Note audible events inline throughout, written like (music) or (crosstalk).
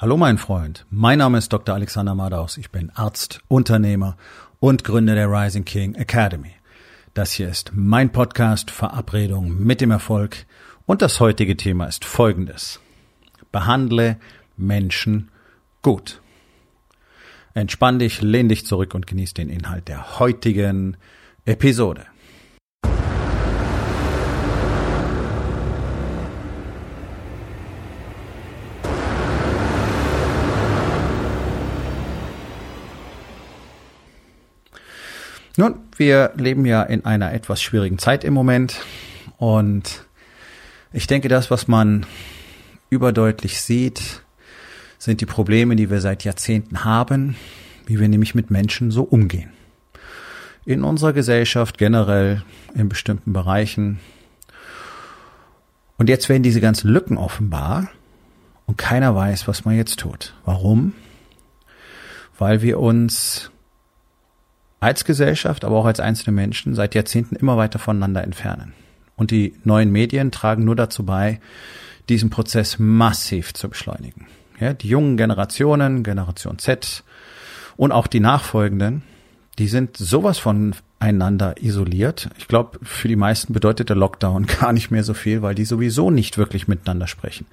Hallo mein Freund, mein Name ist Dr. Alexander Madaus, ich bin Arzt, Unternehmer und Gründer der Rising King Academy. Das hier ist mein Podcast Verabredung mit dem Erfolg und das heutige Thema ist folgendes. Behandle Menschen gut. Entspann dich, lehn dich zurück und genieß den Inhalt der heutigen Episode. Nun, wir leben ja in einer etwas schwierigen Zeit im Moment und ich denke, das, was man überdeutlich sieht, sind die Probleme, die wir seit Jahrzehnten haben, wie wir nämlich mit Menschen so umgehen. In unserer Gesellschaft generell, in bestimmten Bereichen. Und jetzt werden diese ganzen Lücken offenbar und keiner weiß, was man jetzt tut. Warum? Weil wir uns als Gesellschaft, aber auch als einzelne Menschen seit Jahrzehnten immer weiter voneinander entfernen. Und die neuen Medien tragen nur dazu bei, diesen Prozess massiv zu beschleunigen. Ja, die jungen Generationen, Generation Z und auch die nachfolgenden, die sind sowas von einander isoliert. Ich glaube, für die meisten bedeutet der Lockdown (laughs) gar nicht mehr so viel, weil die sowieso nicht wirklich miteinander sprechen.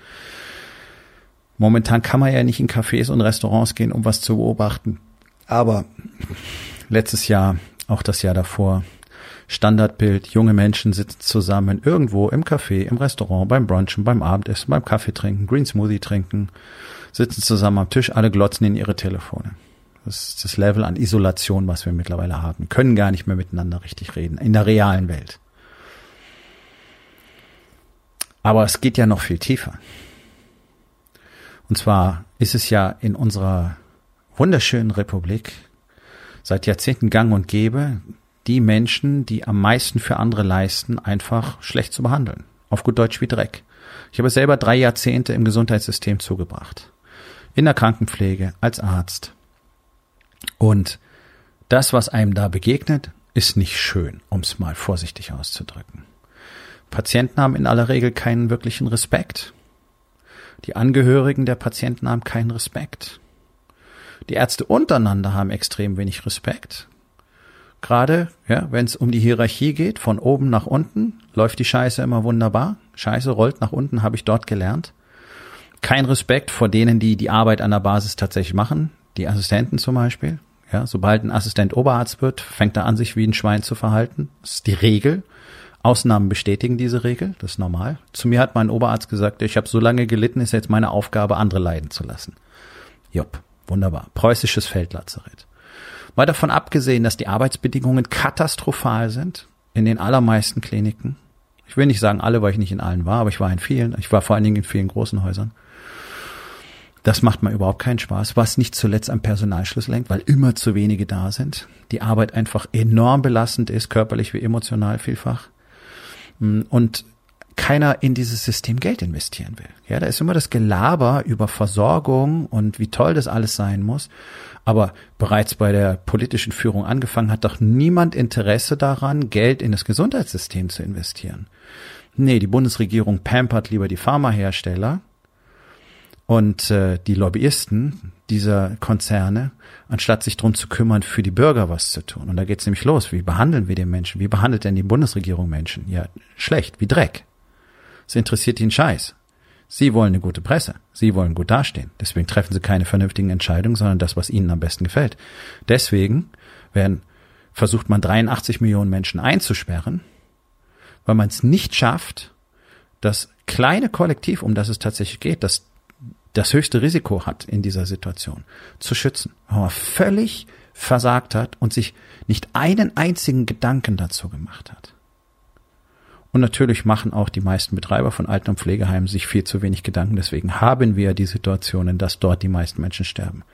Momentan kann man ja nicht in Cafés und Restaurants gehen, um was zu beobachten. Aber letztes Jahr, auch das Jahr davor. Standardbild, junge Menschen sitzen zusammen irgendwo im Café, im Restaurant, beim Brunchen, beim Abendessen, beim Kaffee trinken, Green Smoothie trinken, sitzen zusammen am Tisch, alle glotzen in ihre Telefone. Das ist das Level an Isolation, was wir mittlerweile haben. Können gar nicht mehr miteinander richtig reden, in der realen Welt. Aber es geht ja noch viel tiefer. Und zwar ist es ja in unserer wunderschönen Republik seit Jahrzehnten gang und gäbe, die Menschen, die am meisten für andere leisten, einfach schlecht zu behandeln. Auf gut Deutsch wie Dreck. Ich habe selber drei Jahrzehnte im Gesundheitssystem zugebracht. In der Krankenpflege, als Arzt. Und das, was einem da begegnet, ist nicht schön, um es mal vorsichtig auszudrücken. Patienten haben in aller Regel keinen wirklichen Respekt. Die Angehörigen der Patienten haben keinen Respekt. Die Ärzte untereinander haben extrem wenig Respekt. Gerade, ja, wenn es um die Hierarchie geht, von oben nach unten, läuft die Scheiße immer wunderbar. Scheiße rollt nach unten, habe ich dort gelernt. Kein Respekt vor denen, die die Arbeit an der Basis tatsächlich machen, die Assistenten zum Beispiel. Ja, sobald ein Assistent Oberarzt wird, fängt er an, sich wie ein Schwein zu verhalten. Das ist die Regel. Ausnahmen bestätigen diese Regel, das ist normal. Zu mir hat mein Oberarzt gesagt, ich habe so lange gelitten, ist jetzt meine Aufgabe, andere leiden zu lassen. Jupp. Wunderbar. Preußisches Feldlazarett. Mal davon abgesehen, dass die Arbeitsbedingungen katastrophal sind in den allermeisten Kliniken. Ich will nicht sagen alle, weil ich nicht in allen war, aber ich war in vielen. Ich war vor allen Dingen in vielen großen Häusern. Das macht mir überhaupt keinen Spaß, was nicht zuletzt am Personalschlüssel hängt, weil immer zu wenige da sind. Die Arbeit einfach enorm belastend ist, körperlich wie emotional vielfach. Und keiner in dieses System Geld investieren will. Ja, da ist immer das Gelaber über Versorgung und wie toll das alles sein muss. Aber bereits bei der politischen Führung angefangen hat doch niemand Interesse daran, Geld in das Gesundheitssystem zu investieren. Nee, die Bundesregierung pampert lieber die Pharmahersteller und äh, die Lobbyisten dieser Konzerne, anstatt sich drum zu kümmern, für die Bürger was zu tun. Und da geht's nämlich los. Wie behandeln wir den Menschen? Wie behandelt denn die Bundesregierung Menschen? Ja, schlecht, wie Dreck. Es interessiert ihn Scheiß. Sie wollen eine gute Presse. Sie wollen gut dastehen. Deswegen treffen sie keine vernünftigen Entscheidungen, sondern das, was ihnen am besten gefällt. Deswegen werden, versucht man 83 Millionen Menschen einzusperren, weil man es nicht schafft, das kleine Kollektiv, um das es tatsächlich geht, das das höchste Risiko hat in dieser Situation, zu schützen. Weil man völlig versagt hat und sich nicht einen einzigen Gedanken dazu gemacht hat. Und natürlich machen auch die meisten Betreiber von Alten- und Pflegeheimen sich viel zu wenig Gedanken. Deswegen haben wir die Situationen, dass dort die meisten Menschen sterben.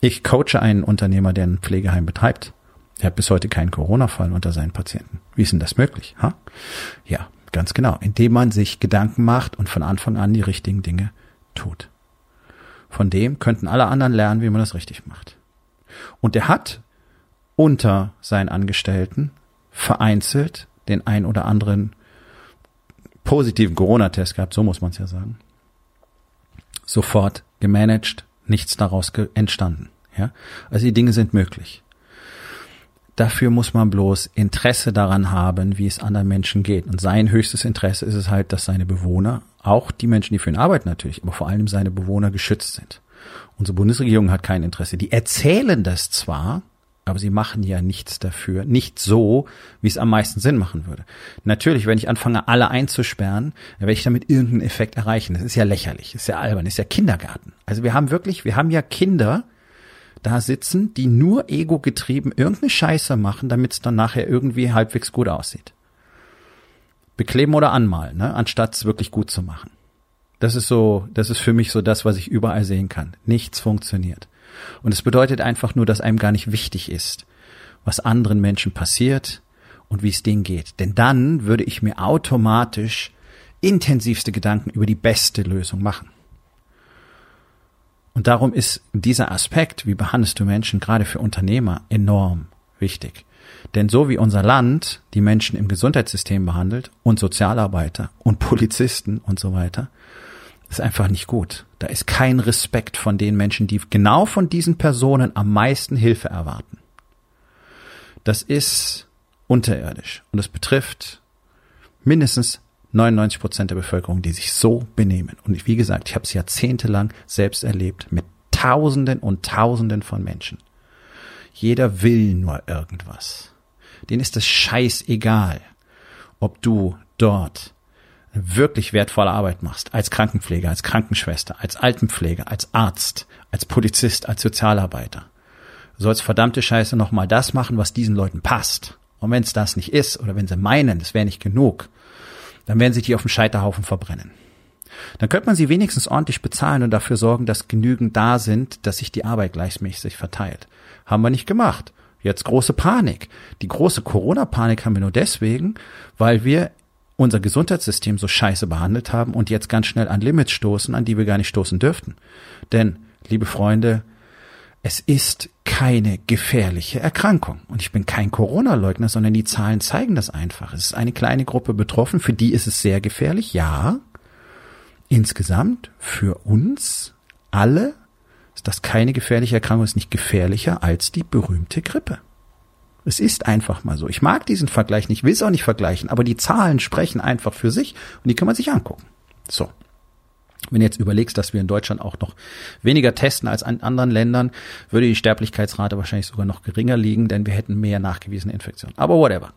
Ich coache einen Unternehmer, der ein Pflegeheim betreibt. Er hat bis heute keinen Corona-Fall unter seinen Patienten. Wie ist denn das möglich? Ha? Ja, ganz genau. Indem man sich Gedanken macht und von Anfang an die richtigen Dinge tut. Von dem könnten alle anderen lernen, wie man das richtig macht. Und er hat unter seinen Angestellten vereinzelt den ein oder anderen positiven Corona-Test gehabt, so muss man es ja sagen. sofort gemanagt, nichts daraus entstanden. Ja, also die Dinge sind möglich. Dafür muss man bloß Interesse daran haben, wie es anderen Menschen geht. Und sein höchstes Interesse ist es halt, dass seine Bewohner, auch die Menschen, die für ihn arbeiten natürlich, aber vor allem seine Bewohner geschützt sind. Unsere Bundesregierung hat kein Interesse. Die erzählen das zwar, aber sie machen ja nichts dafür. Nicht so, wie es am meisten Sinn machen würde. Natürlich, wenn ich anfange, alle einzusperren, dann werde ich damit irgendeinen Effekt erreichen. Das ist ja lächerlich, ist ja albern, ist ja Kindergarten. Also wir haben wirklich, wir haben ja Kinder da sitzen, die nur ego-getrieben irgendeine Scheiße machen, damit es dann nachher irgendwie halbwegs gut aussieht. Bekleben oder anmalen, ne? anstatt es wirklich gut zu machen. Das ist so, das ist für mich so das, was ich überall sehen kann. Nichts funktioniert. Und es bedeutet einfach nur, dass einem gar nicht wichtig ist, was anderen Menschen passiert und wie es denen geht. Denn dann würde ich mir automatisch intensivste Gedanken über die beste Lösung machen. Und darum ist dieser Aspekt, wie behandelst du Menschen, gerade für Unternehmer, enorm wichtig. Denn so wie unser Land die Menschen im Gesundheitssystem behandelt und Sozialarbeiter und Polizisten und so weiter, ist einfach nicht gut. Da ist kein Respekt von den Menschen, die genau von diesen Personen am meisten Hilfe erwarten. Das ist unterirdisch und es betrifft mindestens 99 Prozent der Bevölkerung, die sich so benehmen. Und wie gesagt, ich habe es jahrzehntelang selbst erlebt mit Tausenden und Tausenden von Menschen. Jeder will nur irgendwas. Denen ist es scheißegal, ob du dort wirklich wertvolle Arbeit machst, als Krankenpfleger, als Krankenschwester, als Altenpfleger, als Arzt, als Polizist, als Sozialarbeiter. Sollst verdammte Scheiße nochmal das machen, was diesen Leuten passt. Und wenn es das nicht ist, oder wenn sie meinen, es wäre nicht genug, dann werden sie die auf dem Scheiterhaufen verbrennen. Dann könnte man sie wenigstens ordentlich bezahlen und dafür sorgen, dass genügend da sind, dass sich die Arbeit gleichmäßig verteilt. Haben wir nicht gemacht. Jetzt große Panik. Die große Corona-Panik haben wir nur deswegen, weil wir unser Gesundheitssystem so scheiße behandelt haben und jetzt ganz schnell an Limits stoßen, an die wir gar nicht stoßen dürften. Denn, liebe Freunde, es ist keine gefährliche Erkrankung. Und ich bin kein Corona-Leugner, sondern die Zahlen zeigen das einfach. Es ist eine kleine Gruppe betroffen, für die ist es sehr gefährlich, ja. Insgesamt, für uns alle, ist das keine gefährliche Erkrankung, ist nicht gefährlicher als die berühmte Grippe. Es ist einfach mal so. Ich mag diesen Vergleich nicht, will es auch nicht vergleichen, aber die Zahlen sprechen einfach für sich und die kann man sich angucken. So. Wenn du jetzt überlegst, dass wir in Deutschland auch noch weniger testen als in anderen Ländern, würde die Sterblichkeitsrate wahrscheinlich sogar noch geringer liegen, denn wir hätten mehr nachgewiesene Infektionen. Aber whatever.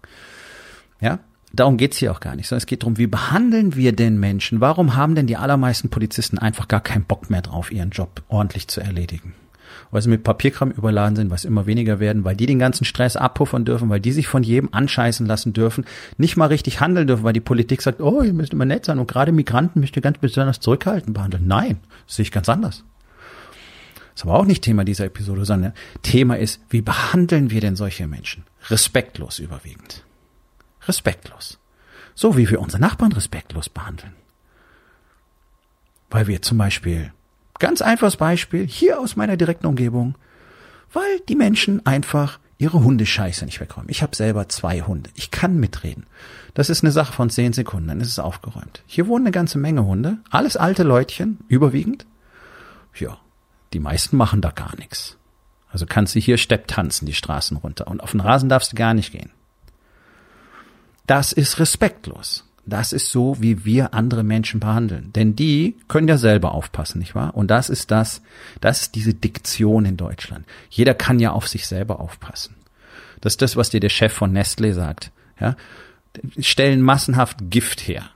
Ja, darum geht's hier auch gar nicht, sondern es geht darum, wie behandeln wir denn Menschen? Warum haben denn die allermeisten Polizisten einfach gar keinen Bock mehr drauf, ihren Job ordentlich zu erledigen? Weil sie mit Papierkram überladen sind, was immer weniger werden, weil die den ganzen Stress abpuffern dürfen, weil die sich von jedem anscheißen lassen dürfen, nicht mal richtig handeln dürfen, weil die Politik sagt, oh, ihr müsst immer nett sein und gerade Migranten müsst ihr ganz besonders zurückhaltend behandeln. Nein, das sehe ich ganz anders. Das ist aber auch nicht Thema dieser Episode, sondern Thema ist, wie behandeln wir denn solche Menschen? Respektlos überwiegend. Respektlos. So wie wir unsere Nachbarn respektlos behandeln. Weil wir zum Beispiel Ganz einfaches Beispiel, hier aus meiner direkten Umgebung, weil die Menschen einfach ihre Hundescheiße nicht wegräumen. Ich habe selber zwei Hunde. Ich kann mitreden. Das ist eine Sache von zehn Sekunden, dann ist es aufgeräumt. Hier wohnen eine ganze Menge Hunde, alles alte Leutchen, überwiegend. Ja, die meisten machen da gar nichts. Also kannst du hier Stepp tanzen, die Straßen runter. Und auf den Rasen darfst du gar nicht gehen. Das ist respektlos. Das ist so, wie wir andere Menschen behandeln. Denn die können ja selber aufpassen, nicht wahr? Und das ist das, das ist diese Diktion in Deutschland. Jeder kann ja auf sich selber aufpassen. Das ist das, was dir der Chef von Nestle sagt. Ja? Stellen massenhaft Gift her,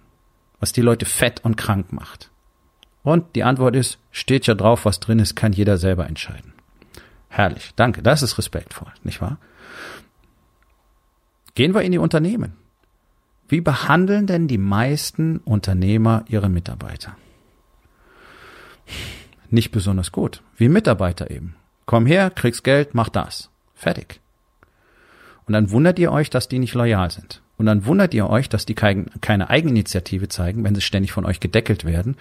was die Leute fett und krank macht. Und die Antwort ist, steht ja drauf, was drin ist, kann jeder selber entscheiden. Herrlich, danke, das ist respektvoll, nicht wahr? Gehen wir in die Unternehmen. Wie behandeln denn die meisten Unternehmer ihre Mitarbeiter? Nicht besonders gut. Wie Mitarbeiter eben. Komm her, kriegst Geld, mach das. Fertig. Und dann wundert ihr euch, dass die nicht loyal sind. Und dann wundert ihr euch, dass die keine Eigeninitiative zeigen, wenn sie ständig von euch gedeckelt werden,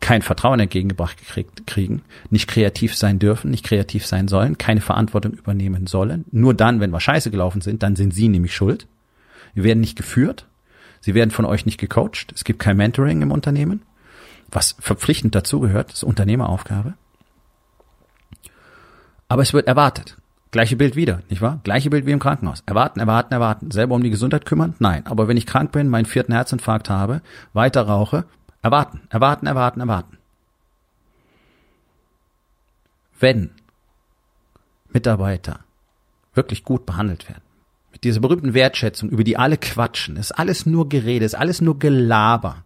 kein Vertrauen entgegengebracht kriegen, nicht kreativ sein dürfen, nicht kreativ sein sollen, keine Verantwortung übernehmen sollen. Nur dann, wenn wir scheiße gelaufen sind, dann sind sie nämlich schuld. Wir werden nicht geführt. Sie werden von euch nicht gecoacht. Es gibt kein Mentoring im Unternehmen. was verpflichtend dazugehört, ist Unternehmeraufgabe. Aber es wird erwartet. Gleiche Bild wieder, nicht wahr? Gleiche Bild wie im Krankenhaus. Erwarten, erwarten, erwarten. Selber um die Gesundheit kümmern? Nein. Aber wenn ich krank bin, meinen vierten Herzinfarkt habe, weiter rauche, erwarten, erwarten, erwarten, erwarten. Wenn Mitarbeiter wirklich gut behandelt werden, mit dieser berühmten Wertschätzung, über die alle quatschen, ist alles nur Gerede, ist alles nur Gelaber.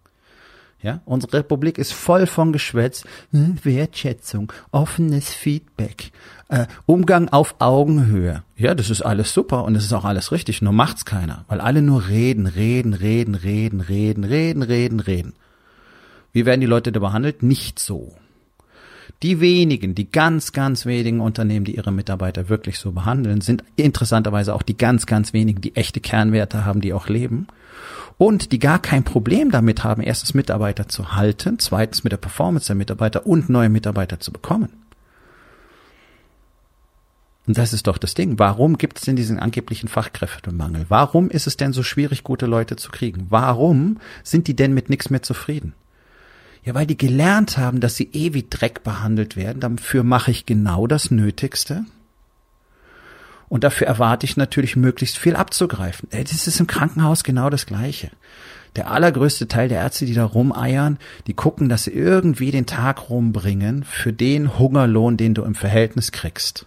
Ja, unsere Republik ist voll von Geschwätz, hm, Wertschätzung, offenes Feedback, äh, Umgang auf Augenhöhe. Ja, das ist alles super und das ist auch alles richtig, nur macht's keiner, weil alle nur reden, reden, reden, reden, reden, reden, reden, reden. Wie werden die Leute da behandelt? Nicht so. Die wenigen, die ganz, ganz wenigen Unternehmen, die ihre Mitarbeiter wirklich so behandeln, sind interessanterweise auch die ganz, ganz wenigen, die echte Kernwerte haben, die auch leben und die gar kein Problem damit haben, erstens Mitarbeiter zu halten, zweitens mit der Performance der Mitarbeiter und neue Mitarbeiter zu bekommen. Und das ist doch das Ding. Warum gibt es denn diesen angeblichen Fachkräftemangel? Warum ist es denn so schwierig, gute Leute zu kriegen? Warum sind die denn mit nichts mehr zufrieden? Ja, weil die gelernt haben, dass sie eh wie Dreck behandelt werden. Dafür mache ich genau das Nötigste. Und dafür erwarte ich natürlich möglichst viel abzugreifen. Äh, das ist im Krankenhaus genau das Gleiche. Der allergrößte Teil der Ärzte, die da rumeiern, die gucken, dass sie irgendwie den Tag rumbringen für den Hungerlohn, den du im Verhältnis kriegst.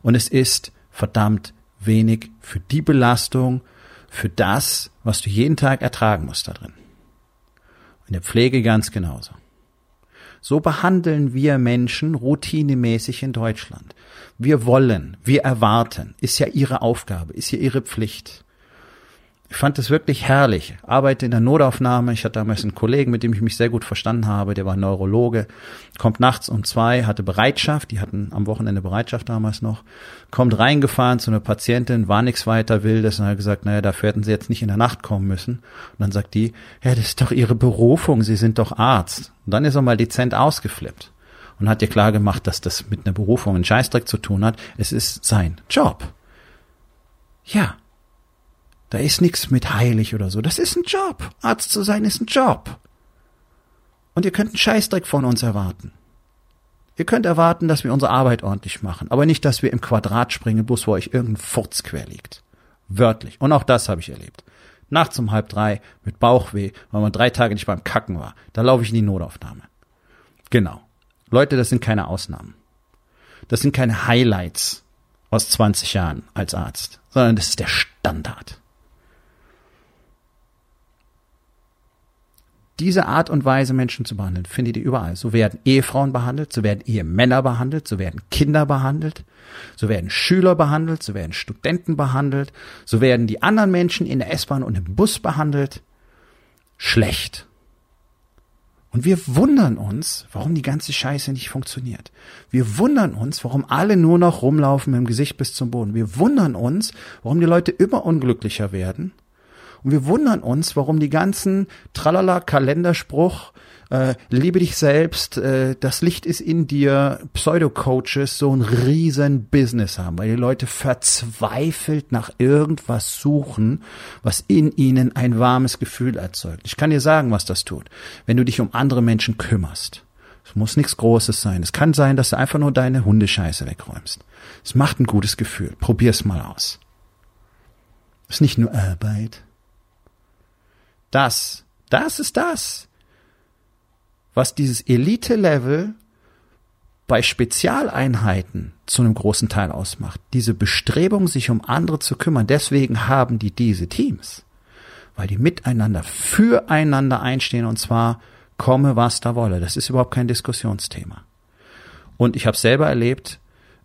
Und es ist verdammt wenig für die Belastung, für das, was du jeden Tag ertragen musst da drin. In der Pflege ganz genauso. So behandeln wir Menschen routinemäßig in Deutschland. Wir wollen, wir erwarten, ist ja ihre Aufgabe, ist ja ihre Pflicht. Ich fand es wirklich herrlich. Arbeite in der Notaufnahme. Ich hatte damals einen Kollegen, mit dem ich mich sehr gut verstanden habe. Der war Neurologe. Kommt nachts um zwei, hatte Bereitschaft. Die hatten am Wochenende Bereitschaft damals noch. Kommt reingefahren zu einer Patientin, war nichts weiter wildes und hat gesagt, naja, dafür hätten sie jetzt nicht in der Nacht kommen müssen. Und dann sagt die, ja, das ist doch ihre Berufung. Sie sind doch Arzt. Und dann ist er mal dezent ausgeflippt und hat dir klar gemacht, dass das mit einer Berufung einen Scheißdreck zu tun hat. Es ist sein Job. Ja, da ist nichts mit heilig oder so. Das ist ein Job. Arzt zu sein ist ein Job. Und ihr könnt einen Scheißdreck von uns erwarten. Ihr könnt erwarten, dass wir unsere Arbeit ordentlich machen, aber nicht, dass wir im Quadrat springen, bloß wo euch irgendein Furz quer liegt. Wörtlich. Und auch das habe ich erlebt. Nachts um halb drei mit Bauchweh, weil man drei Tage nicht beim Kacken war. Da laufe ich in die Notaufnahme. Genau. Leute, das sind keine Ausnahmen. Das sind keine Highlights aus 20 Jahren als Arzt, sondern das ist der Standard. Diese Art und Weise Menschen zu behandeln, findet ihr überall. So werden Ehefrauen behandelt, so werden Ehemänner behandelt, so werden Kinder behandelt, so werden Schüler behandelt, so werden Studenten behandelt, so werden die anderen Menschen in der S-Bahn und im Bus behandelt. Schlecht. Und wir wundern uns, warum die ganze Scheiße nicht funktioniert. Wir wundern uns, warum alle nur noch rumlaufen mit dem Gesicht bis zum Boden. Wir wundern uns, warum die Leute immer unglücklicher werden und wir wundern uns, warum die ganzen Tralala Kalenderspruch, äh, liebe dich selbst, äh, das Licht ist in dir, Pseudo-Coaches so ein riesen Business haben, weil die Leute verzweifelt nach irgendwas suchen, was in ihnen ein warmes Gefühl erzeugt. Ich kann dir sagen, was das tut. Wenn du dich um andere Menschen kümmerst. Es muss nichts Großes sein. Es kann sein, dass du einfach nur deine Hundescheiße wegräumst. Es macht ein gutes Gefühl. Probier's mal aus. Es ist nicht nur Arbeit. Das, das ist das, was dieses Elite-Level bei Spezialeinheiten zu einem großen Teil ausmacht. Diese Bestrebung, sich um andere zu kümmern. Deswegen haben die diese Teams, weil die miteinander, füreinander einstehen und zwar komme, was da wolle. Das ist überhaupt kein Diskussionsthema. Und ich habe selber erlebt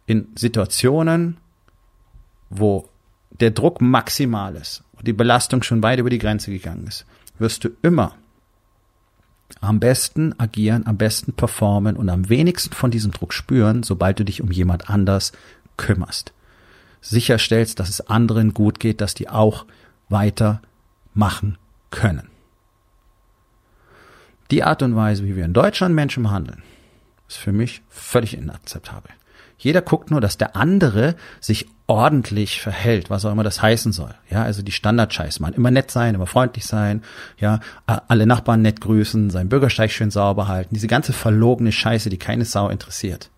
in Situationen, wo der Druck maximal ist und die Belastung schon weit über die Grenze gegangen ist wirst du immer am besten agieren, am besten performen und am wenigsten von diesem Druck spüren, sobald du dich um jemand anders kümmerst. Sicherstellst, dass es anderen gut geht, dass die auch weiter machen können. Die Art und Weise, wie wir in Deutschland Menschen behandeln, ist für mich völlig inakzeptabel. Jeder guckt nur, dass der andere sich ordentlich verhält, was auch immer das heißen soll. Ja, also die Standardscheiß machen. Immer nett sein, immer freundlich sein, ja, alle Nachbarn nett grüßen, seinen Bürgersteig schön sauber halten. Diese ganze verlogene Scheiße, die keine Sau interessiert.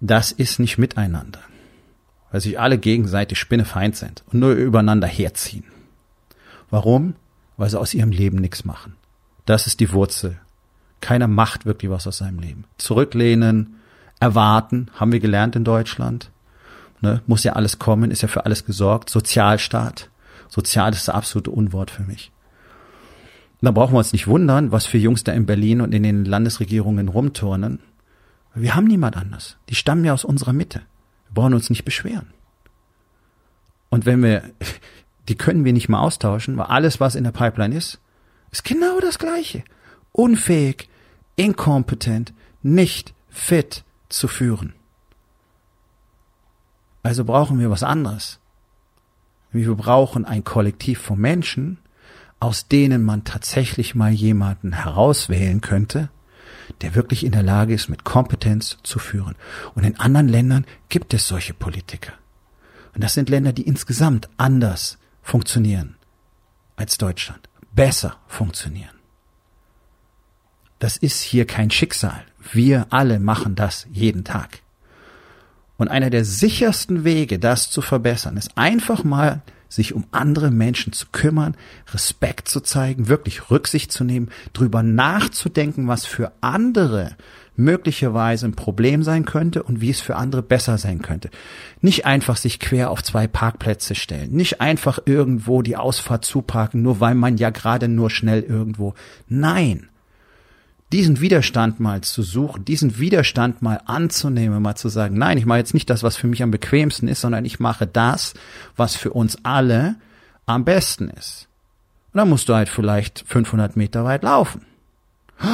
Das ist nicht miteinander. Weil sich alle gegenseitig spinnefeind sind und nur übereinander herziehen. Warum? Weil sie aus ihrem Leben nichts machen. Das ist die Wurzel. Keiner macht wirklich was aus seinem Leben. Zurücklehnen, erwarten, haben wir gelernt in Deutschland. Ne, muss ja alles kommen, ist ja für alles gesorgt. Sozialstaat. Sozial ist das absolute Unwort für mich. Und da brauchen wir uns nicht wundern, was für Jungs da in Berlin und in den Landesregierungen rumturnen. Wir haben niemand anders. Die stammen ja aus unserer Mitte. Wir brauchen uns nicht beschweren. Und wenn wir, (laughs) die können wir nicht mal austauschen, weil alles, was in der Pipeline ist, ist genau das Gleiche. Unfähig, inkompetent, nicht fit, zu führen. Also brauchen wir was anderes. Wir brauchen ein Kollektiv von Menschen, aus denen man tatsächlich mal jemanden herauswählen könnte, der wirklich in der Lage ist, mit Kompetenz zu führen. Und in anderen Ländern gibt es solche Politiker. Und das sind Länder, die insgesamt anders funktionieren als Deutschland, besser funktionieren. Das ist hier kein Schicksal. Wir alle machen das jeden Tag. Und einer der sichersten Wege, das zu verbessern, ist einfach mal sich um andere Menschen zu kümmern, Respekt zu zeigen, wirklich Rücksicht zu nehmen, drüber nachzudenken, was für andere möglicherweise ein Problem sein könnte und wie es für andere besser sein könnte. Nicht einfach sich quer auf zwei Parkplätze stellen, nicht einfach irgendwo die Ausfahrt zuparken, nur weil man ja gerade nur schnell irgendwo. Nein, diesen Widerstand mal zu suchen, diesen Widerstand mal anzunehmen, mal zu sagen, nein, ich mache jetzt nicht das, was für mich am bequemsten ist, sondern ich mache das, was für uns alle am besten ist. Und dann musst du halt vielleicht 500 Meter weit laufen. (gasps)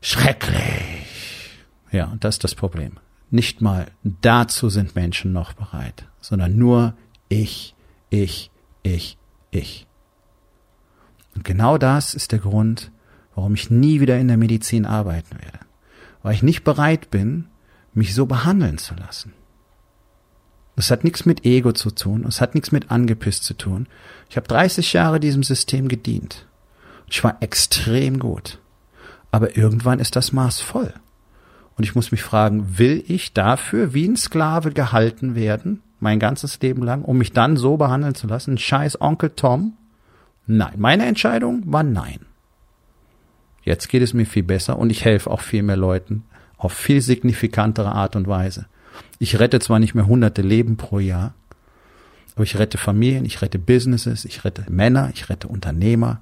Schrecklich. Ja, und das ist das Problem. Nicht mal dazu sind Menschen noch bereit, sondern nur ich, ich, ich, ich. Und genau das ist der Grund, warum ich nie wieder in der Medizin arbeiten werde. Weil ich nicht bereit bin, mich so behandeln zu lassen. Das hat nichts mit Ego zu tun, es hat nichts mit angepisst zu tun. Ich habe 30 Jahre diesem System gedient. Ich war extrem gut. Aber irgendwann ist das Maß voll. Und ich muss mich fragen, will ich dafür wie ein Sklave gehalten werden, mein ganzes Leben lang, um mich dann so behandeln zu lassen? Scheiß Onkel Tom? Nein, meine Entscheidung war nein. Jetzt geht es mir viel besser und ich helfe auch viel mehr Leuten auf viel signifikantere Art und Weise. Ich rette zwar nicht mehr hunderte Leben pro Jahr, aber ich rette Familien, ich rette Businesses, ich rette Männer, ich rette Unternehmer.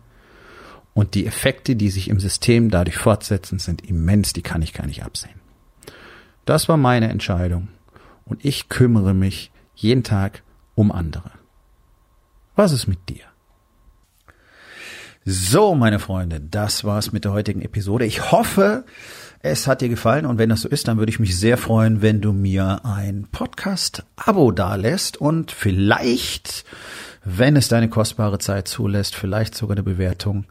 Und die Effekte, die sich im System dadurch fortsetzen, sind immens, die kann ich gar nicht absehen. Das war meine Entscheidung. Und ich kümmere mich jeden Tag um andere. Was ist mit dir? So, meine Freunde, das war's mit der heutigen Episode. Ich hoffe, es hat dir gefallen und wenn das so ist, dann würde ich mich sehr freuen, wenn du mir ein Podcast-Abo dalässt und vielleicht, wenn es deine kostbare Zeit zulässt, vielleicht sogar eine Bewertung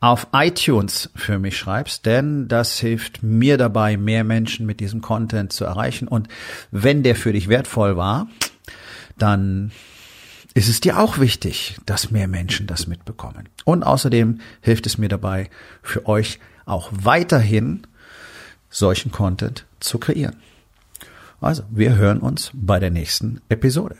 auf iTunes für mich schreibst, denn das hilft mir dabei, mehr Menschen mit diesem Content zu erreichen und wenn der für dich wertvoll war, dann ist es dir auch wichtig, dass mehr Menschen das mitbekommen. Und außerdem hilft es mir dabei, für euch auch weiterhin solchen Content zu kreieren. Also, wir hören uns bei der nächsten Episode.